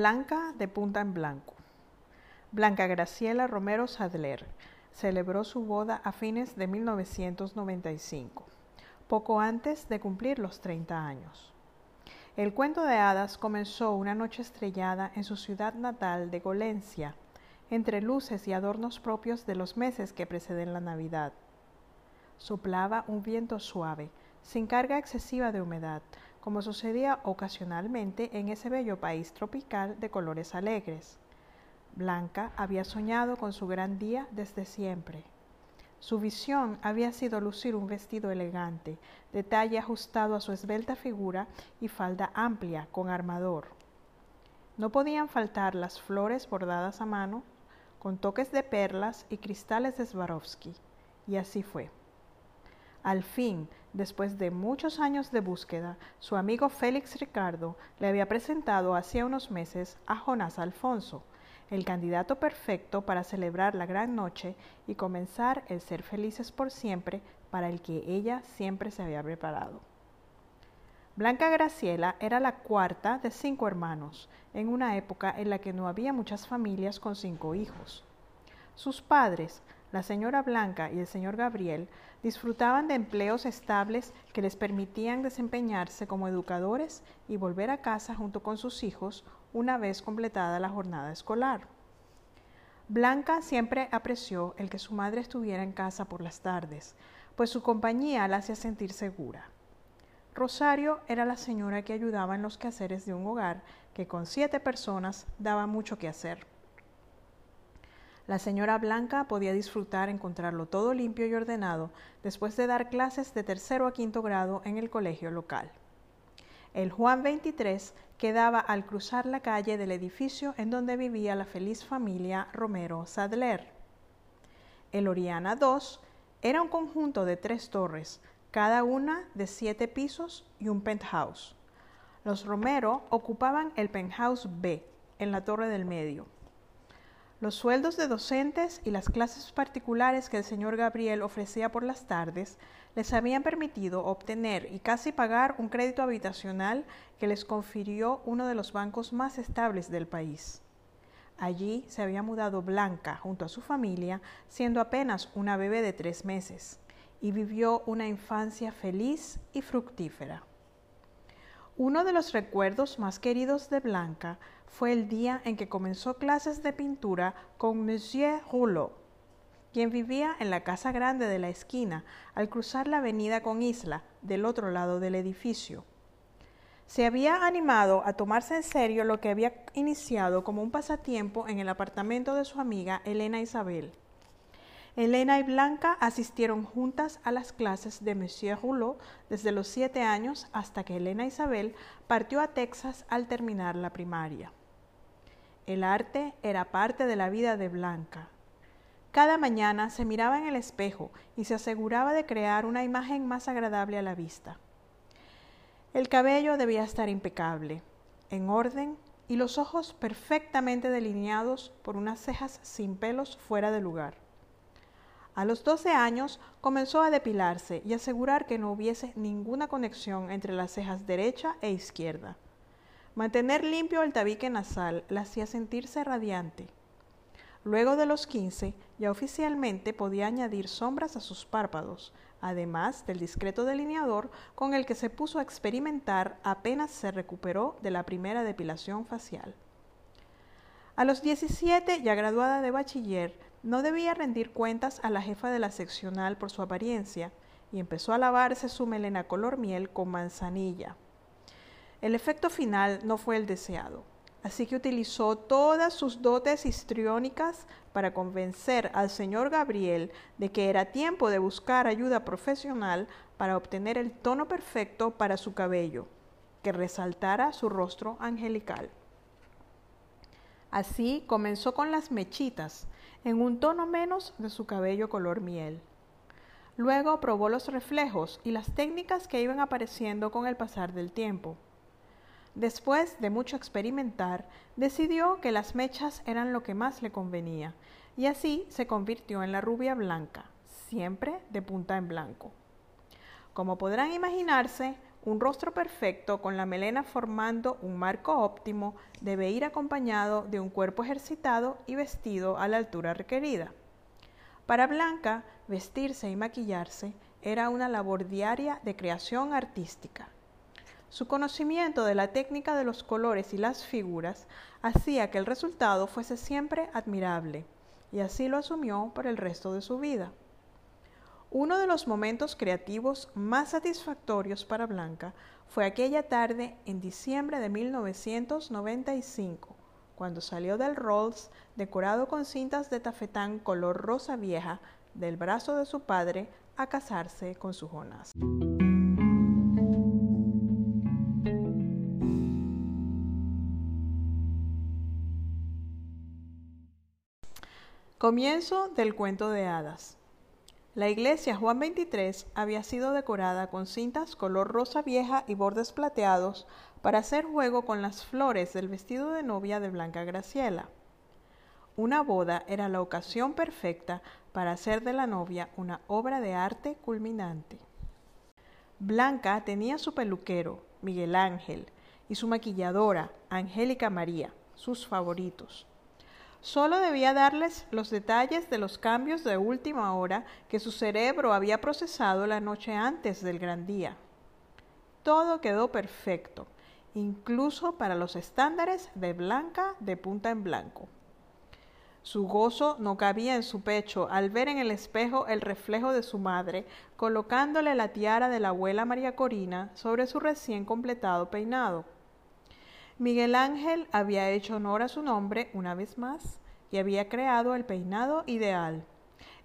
Blanca de punta en blanco. Blanca Graciela Romero Sadler celebró su boda a fines de 1995, poco antes de cumplir los 30 años. El cuento de hadas comenzó una noche estrellada en su ciudad natal de Golencia, entre luces y adornos propios de los meses que preceden la Navidad. Soplaba un viento suave, sin carga excesiva de humedad, como sucedía ocasionalmente en ese bello país tropical de colores alegres. Blanca había soñado con su gran día desde siempre. Su visión había sido lucir un vestido elegante, de talle ajustado a su esbelta figura y falda amplia con armador. No podían faltar las flores bordadas a mano, con toques de perlas y cristales de Swarovski, y así fue. Al fin, después de muchos años de búsqueda, su amigo Félix Ricardo le había presentado hacía unos meses a Jonás Alfonso, el candidato perfecto para celebrar la gran noche y comenzar el ser felices por siempre para el que ella siempre se había preparado. Blanca Graciela era la cuarta de cinco hermanos, en una época en la que no había muchas familias con cinco hijos. Sus padres, la señora Blanca y el señor Gabriel disfrutaban de empleos estables que les permitían desempeñarse como educadores y volver a casa junto con sus hijos una vez completada la jornada escolar. Blanca siempre apreció el que su madre estuviera en casa por las tardes, pues su compañía la hacía sentir segura. Rosario era la señora que ayudaba en los quehaceres de un hogar que con siete personas daba mucho que hacer. La señora Blanca podía disfrutar encontrarlo todo limpio y ordenado después de dar clases de tercero a quinto grado en el colegio local. El Juan 23 quedaba al cruzar la calle del edificio en donde vivía la feliz familia Romero Sadler. El Oriana 2 era un conjunto de tres torres, cada una de siete pisos y un penthouse. Los Romero ocupaban el penthouse B, en la torre del medio. Los sueldos de docentes y las clases particulares que el señor Gabriel ofrecía por las tardes les habían permitido obtener y casi pagar un crédito habitacional que les confirió uno de los bancos más estables del país. Allí se había mudado Blanca junto a su familia, siendo apenas una bebé de tres meses, y vivió una infancia feliz y fructífera. Uno de los recuerdos más queridos de Blanca fue el día en que comenzó clases de pintura con Monsieur Rouleau, quien vivía en la casa grande de la esquina al cruzar la avenida con Isla del otro lado del edificio. Se había animado a tomarse en serio lo que había iniciado como un pasatiempo en el apartamento de su amiga Elena Isabel. Elena y Blanca asistieron juntas a las clases de Monsieur Rouleau desde los siete años hasta que Elena Isabel partió a Texas al terminar la primaria. El arte era parte de la vida de Blanca. Cada mañana se miraba en el espejo y se aseguraba de crear una imagen más agradable a la vista. El cabello debía estar impecable, en orden y los ojos perfectamente delineados por unas cejas sin pelos fuera de lugar. A los 12 años comenzó a depilarse y asegurar que no hubiese ninguna conexión entre las cejas derecha e izquierda. Mantener limpio el tabique nasal la hacía sentirse radiante. Luego de los 15, ya oficialmente podía añadir sombras a sus párpados, además del discreto delineador con el que se puso a experimentar apenas se recuperó de la primera depilación facial. A los 17, ya graduada de bachiller, no debía rendir cuentas a la jefa de la seccional por su apariencia y empezó a lavarse su melena color miel con manzanilla. El efecto final no fue el deseado, así que utilizó todas sus dotes histriónicas para convencer al señor Gabriel de que era tiempo de buscar ayuda profesional para obtener el tono perfecto para su cabello, que resaltara su rostro angelical. Así comenzó con las mechitas, en un tono menos de su cabello color miel. Luego probó los reflejos y las técnicas que iban apareciendo con el pasar del tiempo. Después de mucho experimentar, decidió que las mechas eran lo que más le convenía, y así se convirtió en la rubia blanca, siempre de punta en blanco. Como podrán imaginarse, Un rostro perfecto con la melena formando un marco óptimo debe ir acompañado de un cuerpo ejercitado y vestido a la altura requerida. Para Blanca, vestirse y maquillarse era una labor diaria de creación artística. Su conocimiento de la técnica de los colores y las figuras hacía que el resultado fuese siempre admirable, y así lo asumió por el resto de su vida. Uno de los momentos creativos más satisfactorios para Blanca fue aquella tarde en diciembre de 1995, cuando salió del Rolls decorado con cintas de tafetán color rosa vieja del brazo de su padre a casarse con su Jonás. Comienzo del cuento de hadas. La iglesia Juan 23 había sido decorada con cintas color rosa vieja y bordes plateados para hacer juego con las flores del vestido de novia de Blanca Graciela. Una boda era la ocasión perfecta para hacer de la novia una obra de arte culminante. Blanca tenía su peluquero, Miguel Ángel, y su maquilladora, Angélica María, sus favoritos. Solo debía darles los detalles de los cambios de última hora que su cerebro había procesado la noche antes del gran día. Todo quedó perfecto, incluso para los estándares de Blanca de punta en blanco. Su gozo no cabía en su pecho al ver en el espejo el reflejo de su madre, colocándole la tiara de la abuela María Corina sobre su recién completado peinado. Miguel Ángel había hecho honor a su nombre una vez más y había creado el peinado ideal.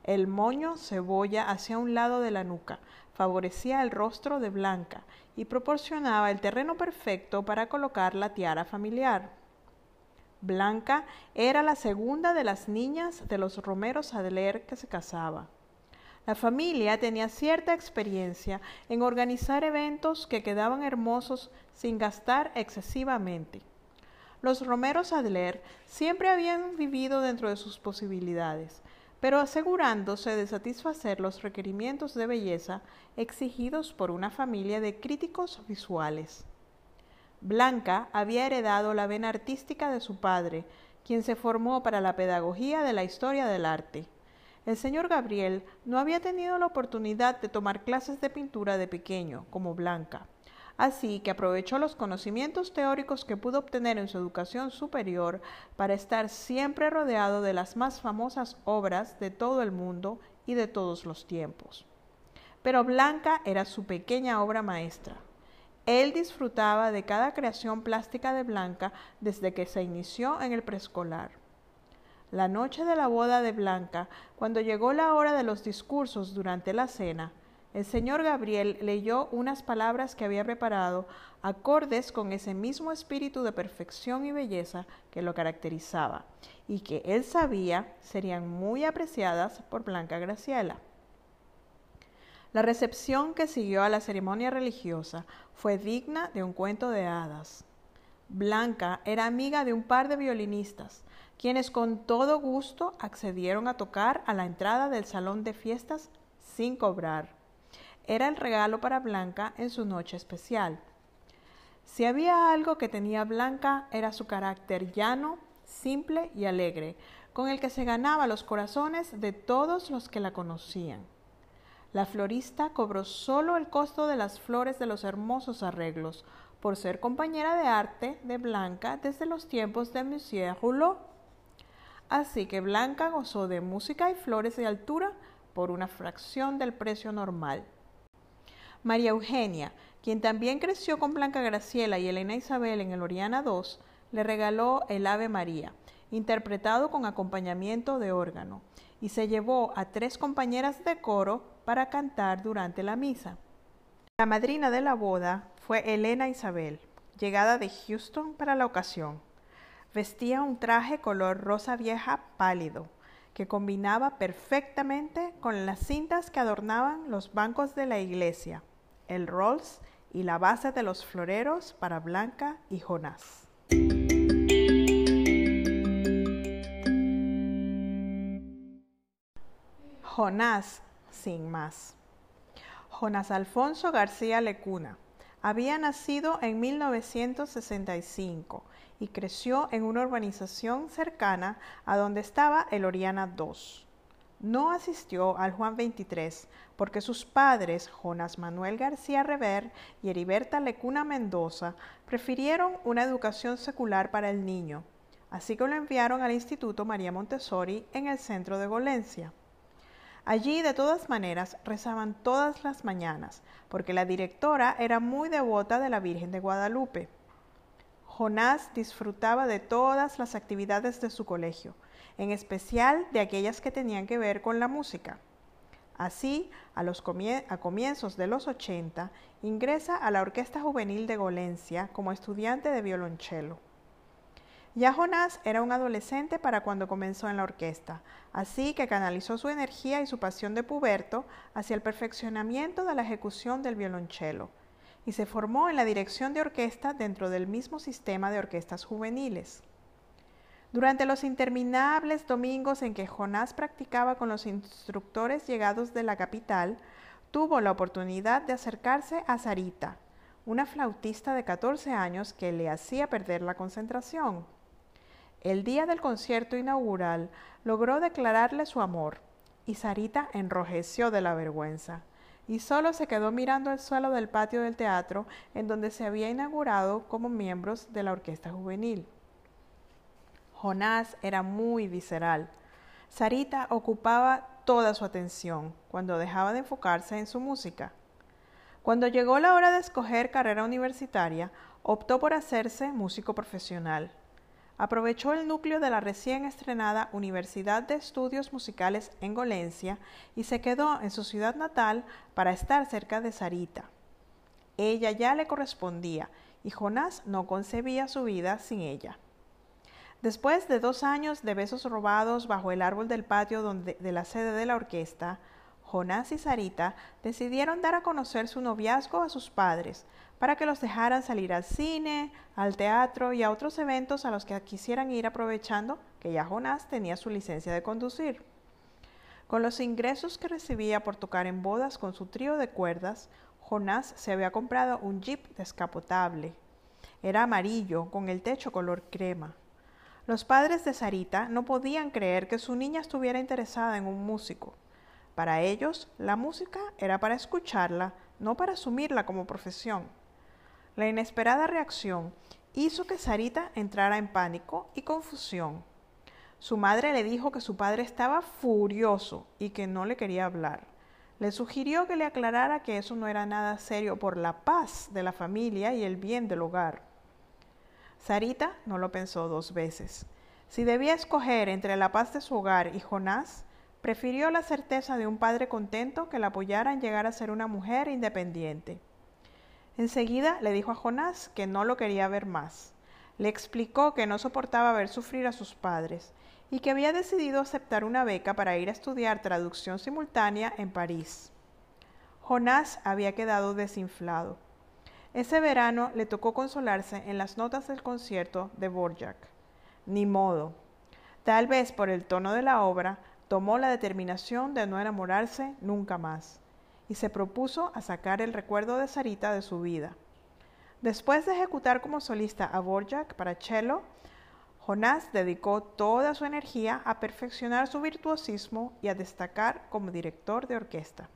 El moño cebolla hacia un lado de la nuca favorecía el rostro de Blanca y proporcionaba el terreno perfecto para colocar la tiara familiar. Blanca era la segunda de las niñas de los Romeros Adler que se casaba. La familia tenía cierta experiencia en organizar eventos que quedaban hermosos sin gastar excesivamente. Los Romeros Adler siempre habían vivido dentro de sus posibilidades, pero asegurándose de satisfacer los requerimientos de belleza exigidos por una familia de críticos visuales. Blanca había heredado la vena artística de su padre, quien se formó para la pedagogía de la historia del arte. El señor Gabriel no había tenido la oportunidad de tomar clases de pintura de pequeño, como Blanca. Así que aprovechó los conocimientos teóricos que pudo obtener en su educación superior para estar siempre rodeado de las más famosas obras de todo el mundo y de todos los tiempos. Pero Blanca era su pequeña obra maestra. Él disfrutaba de cada creación plástica de Blanca desde que se inició en el preescolar. La noche de la boda de Blanca, cuando llegó la hora de los discursos durante la cena, el señor Gabriel leyó unas palabras que había preparado acordes con ese mismo espíritu de perfección y belleza que lo caracterizaba y que él sabía serían muy apreciadas por Blanca Graciela. La recepción que siguió a la ceremonia religiosa fue digna de un cuento de hadas. Blanca era amiga de un par de violinistas, quienes con todo gusto accedieron a tocar a la entrada del salón de fiestas sin cobrar. Era el regalo para Blanca en su noche especial. Si había algo que tenía Blanca era su carácter llano, simple y alegre, con el que se ganaba los corazones de todos los que la conocían. La florista cobró solo el costo de las flores de los hermosos arreglos, por ser compañera de arte de Blanca desde los tiempos de Monsieur Rouleau. Así que Blanca gozó de música y flores de altura por una fracción del precio normal. María Eugenia, quien también creció con Blanca Graciela y Elena Isabel en el Oriana II, le regaló el Ave María, interpretado con acompañamiento de órgano, y se llevó a tres compañeras de coro para cantar durante la misa. La madrina de la boda fue Elena Isabel, llegada de Houston para la ocasión. Vestía un traje color rosa vieja pálido, que combinaba perfectamente con las cintas que adornaban los bancos de la iglesia, el Rolls y la base de los floreros para Blanca y Jonás. Jonás sin más. Jonás Alfonso García Lecuna había nacido en 1965 y creció en una urbanización cercana a donde estaba el Oriana II. No asistió al Juan 23 porque sus padres, Jonas Manuel García Rever y Heriberta Lecuna Mendoza, prefirieron una educación secular para el niño, así que lo enviaron al Instituto María Montessori en el centro de Golencia. Allí, de todas maneras, rezaban todas las mañanas, porque la directora era muy devota de la Virgen de Guadalupe. Jonás disfrutaba de todas las actividades de su colegio, en especial de aquellas que tenían que ver con la música. Así, a, a comienzos de los 80, ingresa a la Orquesta Juvenil de Golencia como estudiante de violonchelo. Ya Jonás era un adolescente para cuando comenzó en la orquesta, así que canalizó su energía y su pasión de puberto hacia el perfeccionamiento de la ejecución del violonchelo y se formó en la dirección de orquesta dentro del mismo sistema de orquestas juveniles. Durante los interminables domingos en que Jonás practicaba con los instructores llegados de la capital, tuvo la oportunidad de acercarse a Sarita, una flautista de 14 años que le hacía perder la concentración. El día del concierto inaugural logró declararle su amor y Sarita enrojeció de la vergüenza y solo se quedó mirando el suelo del patio del teatro en donde se había inaugurado como miembros de la orquesta juvenil. Jonás era muy visceral. Sarita ocupaba toda su atención cuando dejaba de enfocarse en su música. Cuando llegó la hora de escoger carrera universitaria, optó por hacerse músico profesional aprovechó el núcleo de la recién estrenada Universidad de Estudios Musicales en Golencia y se quedó en su ciudad natal para estar cerca de Sarita. Ella ya le correspondía y Jonás no concebía su vida sin ella. Después de dos años de besos robados bajo el árbol del patio donde, de la sede de la orquesta, Jonás y Sarita decidieron dar a conocer su noviazgo a sus padres, para que los dejaran salir al cine, al teatro y a otros eventos a los que quisieran ir aprovechando que ya Jonás tenía su licencia de conducir. Con los ingresos que recibía por tocar en bodas con su trío de cuerdas, Jonás se había comprado un jeep descapotable. Era amarillo, con el techo color crema. Los padres de Sarita no podían creer que su niña estuviera interesada en un músico. Para ellos, la música era para escucharla, no para asumirla como profesión. La inesperada reacción hizo que Sarita entrara en pánico y confusión. Su madre le dijo que su padre estaba furioso y que no le quería hablar. Le sugirió que le aclarara que eso no era nada serio por la paz de la familia y el bien del hogar. Sarita no lo pensó dos veces. Si debía escoger entre la paz de su hogar y Jonás, prefirió la certeza de un padre contento que la apoyara en llegar a ser una mujer independiente. Enseguida le dijo a Jonás que no lo quería ver más. Le explicó que no soportaba ver sufrir a sus padres y que había decidido aceptar una beca para ir a estudiar traducción simultánea en París. Jonás había quedado desinflado. Ese verano le tocó consolarse en las notas del concierto de Borjak. Ni modo. Tal vez por el tono de la obra, tomó la determinación de no enamorarse nunca más y se propuso a sacar el recuerdo de Sarita de su vida. Después de ejecutar como solista a Borjak para cello, Jonás dedicó toda su energía a perfeccionar su virtuosismo y a destacar como director de orquesta.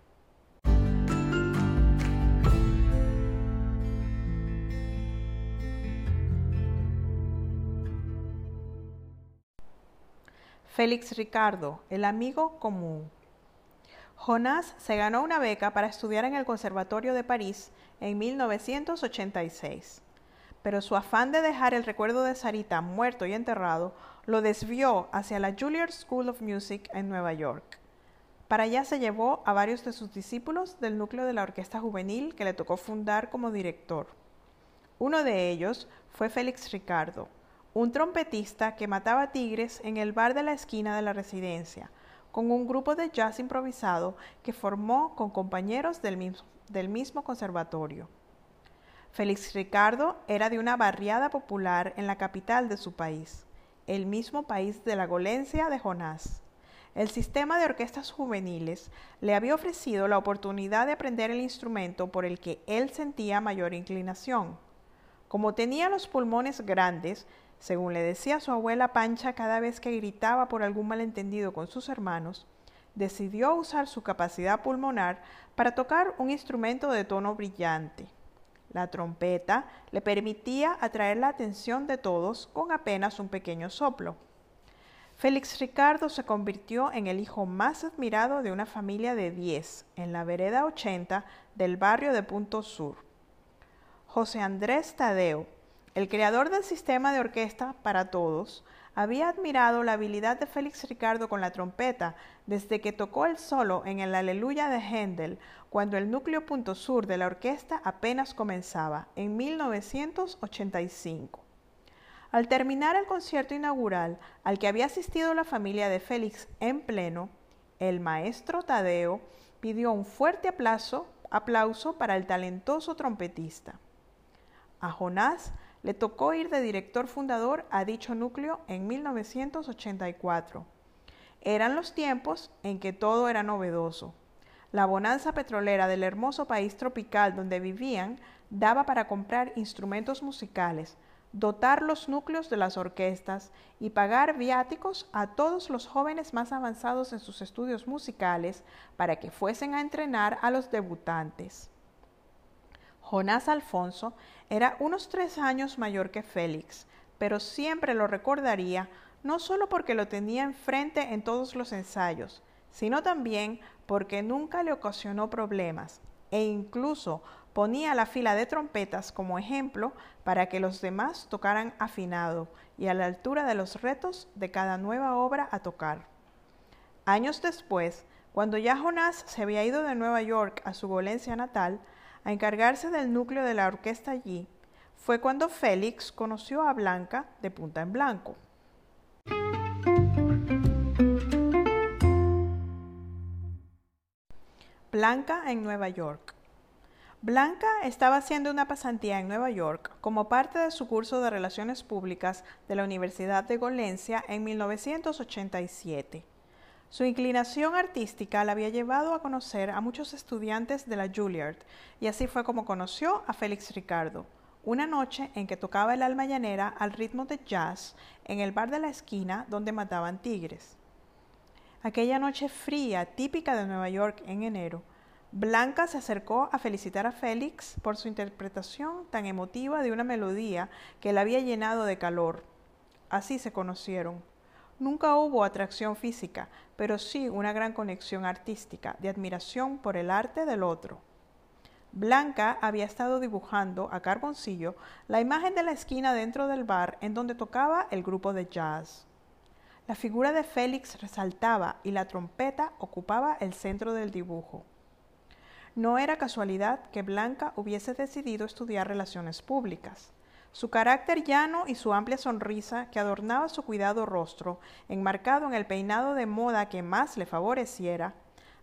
Félix Ricardo, el amigo común. Jonás se ganó una beca para estudiar en el Conservatorio de París en 1986, pero su afán de dejar el recuerdo de Sarita muerto y enterrado lo desvió hacia la Juilliard School of Music en Nueva York. Para allá se llevó a varios de sus discípulos del núcleo de la orquesta juvenil que le tocó fundar como director. Uno de ellos fue Félix Ricardo, un trompetista que mataba tigres en el bar de la esquina de la residencia, con un grupo de jazz improvisado que formó con compañeros del mismo, conservatorio. Félix Ricardo era de una barriada popular en la capital de su país, el mismo país de la golencia de Jonás. el sistema de orquestas juveniles le había ofrecido la oportunidad de aprender el instrumento por el que él sentía mayor inclinación. Como tenía los pulmones grandes, según le decía su abuela Pancha cada vez que gritaba por algún malentendido con sus hermanos, decidió usar su capacidad pulmonar para tocar un instrumento de tono brillante. La trompeta le permitía atraer la atención de todos con apenas un pequeño soplo. Félix Ricardo se convirtió en el hijo más admirado de una familia de diez en la vereda 80 del barrio de Punto Sur. José Andrés Tadeo, el creador del sistema de orquesta para todos, había admirado la habilidad de Félix Ricardo con la trompeta desde que tocó el solo en el Aleluya de Händel, cuando el núcleo punto sur de la orquesta apenas comenzaba, en 1985. Al terminar el concierto inaugural, al que había asistido la familia de Félix en pleno, el maestro Tadeo pidió un fuerte aplauso, aplauso para el talentoso trompetista. A Jonás le tocó ir de director fundador a dicho núcleo en 1984. Eran los tiempos en que todo era novedoso. La bonanza petrolera del hermoso país tropical donde vivían daba para comprar instrumentos musicales, dotar los núcleos de las orquestas y pagar viáticos a todos los jóvenes más avanzados en sus estudios musicales para que fuesen a entrenar a los debutantes. Jonás Alfonso era unos tres años mayor que Félix, pero siempre lo recordaría no solo porque lo tenía enfrente en todos los ensayos, sino también porque nunca le ocasionó problemas e incluso ponía la fila de trompetas como ejemplo para que los demás tocaran afinado y a la altura de los retos de cada nueva obra a tocar. Años después, cuando ya Jonás se había ido de Nueva York a su Golencia natal, a encargarse del núcleo de la orquesta allí, fue cuando Félix conoció a Blanca de Punta en Blanco. Blanca en Nueva York. Blanca estaba haciendo una pasantía en Nueva York como parte de su curso de Relaciones Públicas de la Universidad de Golencia en 1987. Su inclinación artística la había llevado a conocer a muchos estudiantes de la Juilliard y así fue como conoció a Félix Ricardo, una noche en que tocaba el alma llanera al ritmo de jazz en el bar de la esquina donde mataban tigres. Aquella noche fría, típica de Nueva York en enero, Blanca se acercó a felicitar a Félix por su interpretación tan emotiva de una melodía que la había llenado de calor. Así se conocieron. Nunca hubo atracción física, pero sí una gran conexión artística, de admiración por el arte del otro. Blanca había estado dibujando a carboncillo la imagen de la esquina dentro del bar en donde tocaba el grupo de jazz. La figura de Félix resaltaba y la trompeta ocupaba el centro del dibujo. No era casualidad que Blanca hubiese decidido estudiar relaciones públicas. Su carácter llano y su amplia sonrisa que adornaba su cuidado rostro, enmarcado en el peinado de moda que más le favoreciera,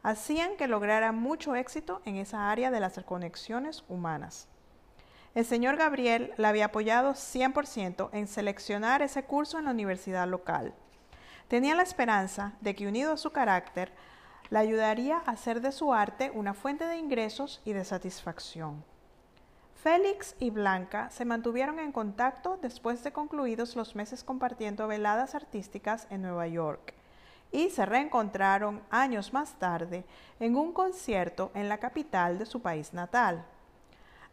hacían que lograra mucho éxito en esa área de las conexiones humanas. El señor Gabriel la había apoyado 100% en seleccionar ese curso en la universidad local. Tenía la esperanza de que unido a su carácter, la ayudaría a hacer de su arte una fuente de ingresos y de satisfacción. Félix y Blanca se mantuvieron en contacto después de concluidos los meses compartiendo veladas artísticas en Nueva York y se reencontraron años más tarde en un concierto en la capital de su país natal.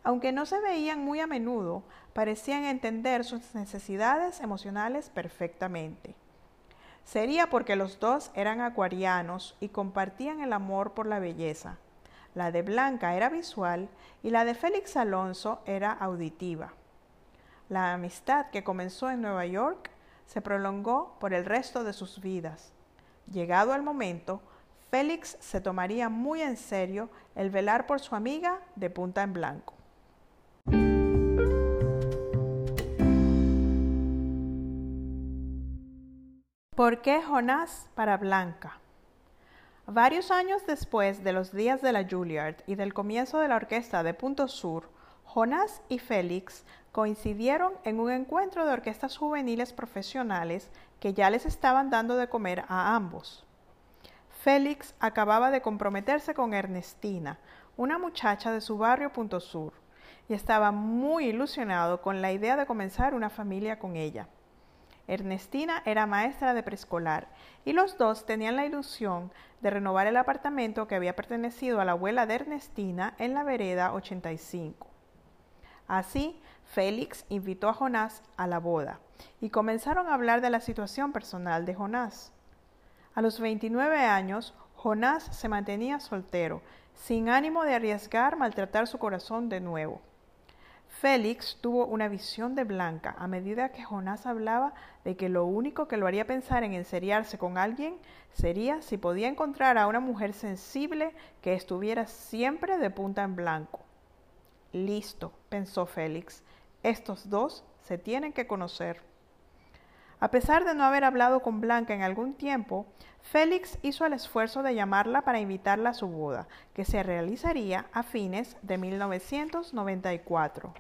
Aunque no se veían muy a menudo, parecían entender sus necesidades emocionales perfectamente. Sería porque los dos eran acuarianos y compartían el amor por la belleza, la de Blanca era visual y la de Félix Alonso era auditiva. La amistad que comenzó en Nueva York se prolongó por el resto de sus vidas. Llegado el momento, Félix se tomaría muy en serio el velar por su amiga de punta en blanco. ¿Por qué Jonás para Blanca? Varios años después de los días de la Juilliard y del comienzo de la orquesta de Punto Sur, Jonás y Félix coincidieron en un encuentro de orquestas juveniles profesionales que ya les estaban dando de comer a ambos. Félix acababa de comprometerse con Ernestina, una muchacha de su barrio Punto Sur, y estaba muy ilusionado con la idea de comenzar una familia con ella. Ernestina era maestra de preescolar y los dos tenían la ilusión de renovar el apartamento que había pertenecido a la abuela de Ernestina en la vereda 85. Así, Félix invitó a Jonás a la boda y comenzaron a hablar de la situación personal de Jonás. A los 29 años, Jonás se mantenía soltero, sin ánimo de arriesgar maltratar su corazón de nuevo. Félix tuvo una visión de Blanca a medida que Jonás hablaba de que lo único que lo haría pensar en enseriarse con alguien sería si podía encontrar a una mujer sensible que estuviera siempre de punta en blanco. Listo, pensó Félix, estos dos se tienen que conocer. A pesar de no haber hablado con Blanca en algún tiempo, Félix hizo el esfuerzo de llamarla para invitarla a su boda, que se realizaría a fines de 1994.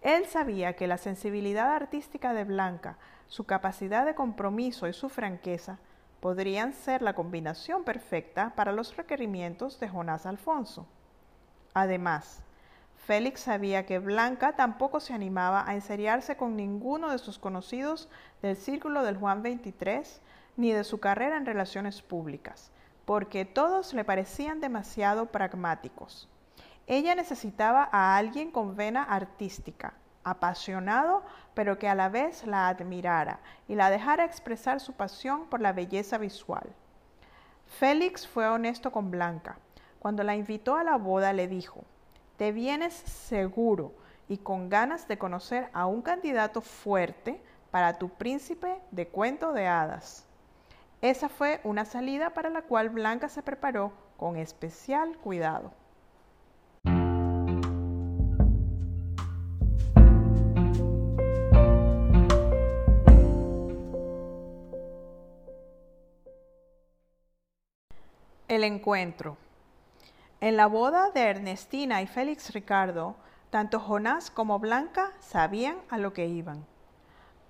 Él sabía que la sensibilidad artística de Blanca, su capacidad de compromiso y su franqueza podrían ser la combinación perfecta para los requerimientos de Jonás Alfonso. Además, Félix sabía que Blanca tampoco se animaba a enseriarse con ninguno de sus conocidos del círculo del Juan 23 ni de su carrera en relaciones públicas, porque todos le parecían demasiado pragmáticos. Ella necesitaba a alguien con vena artística, apasionado, pero que a la vez la admirara y la dejara expresar su pasión por la belleza visual. Félix fue honesto con Blanca. Cuando la invitó a la boda le dijo, te vienes seguro y con ganas de conocer a un candidato fuerte para tu príncipe de cuento de hadas. Esa fue una salida para la cual Blanca se preparó con especial cuidado. El encuentro. En la boda de Ernestina y Félix Ricardo, tanto Jonás como Blanca sabían a lo que iban.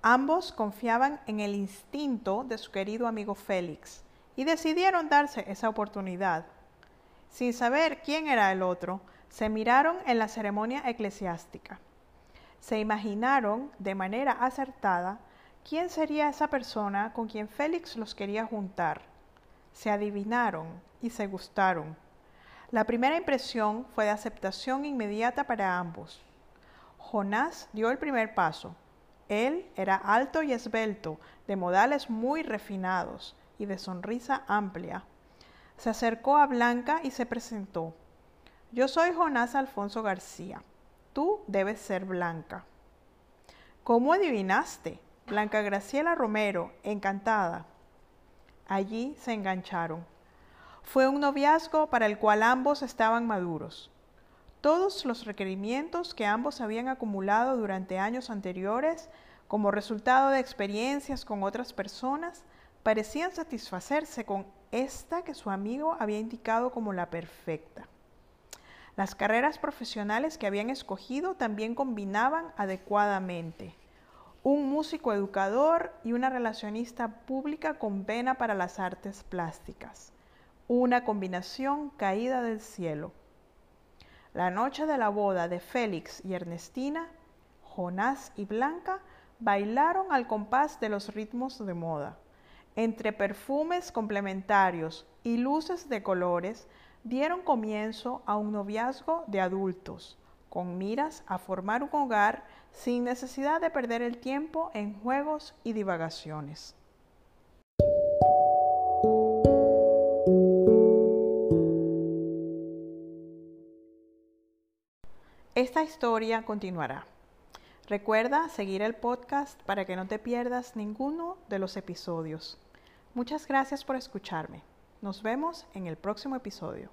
Ambos confiaban en el instinto de su querido amigo Félix y decidieron darse esa oportunidad. Sin saber quién era el otro, se miraron en la ceremonia eclesiástica. Se imaginaron de manera acertada quién sería esa persona con quien Félix los quería juntar. Se adivinaron y se gustaron la primera impresión fue de aceptación inmediata para ambos. Jonás dio el primer paso. Él era alto y esbelto, de modales muy refinados y de sonrisa amplia. Se acercó a Blanca y se presentó. Yo soy Jonás Alfonso García. Tú debes ser Blanca. ¿Cómo adivinaste? Blanca Graciela Romero, encantada. Allí se engancharon. Fue un noviazgo para el cual ambos estaban maduros. Todos los requerimientos que ambos habían acumulado durante años anteriores como resultado de experiencias con otras personas parecían satisfacerse con esta que su amigo había indicado como la perfecta. Las carreras profesionales que habían escogido también combinaban adecuadamente. Un músico educador y una relacionista pública con pena para las artes plásticas una combinación caída del cielo. La noche de la boda de Félix y Ernestina, Jonás y Blanca bailaron al compás de los ritmos de moda. Entre perfumes complementarios y luces de colores, dieron comienzo a un noviazgo de adultos, con miras a formar un hogar sin necesidad de perder el tiempo en juegos y divagaciones. Historia continuará. Recuerda seguir el podcast para que no te pierdas ninguno de los episodios. Muchas gracias por escucharme. Nos vemos en el próximo episodio.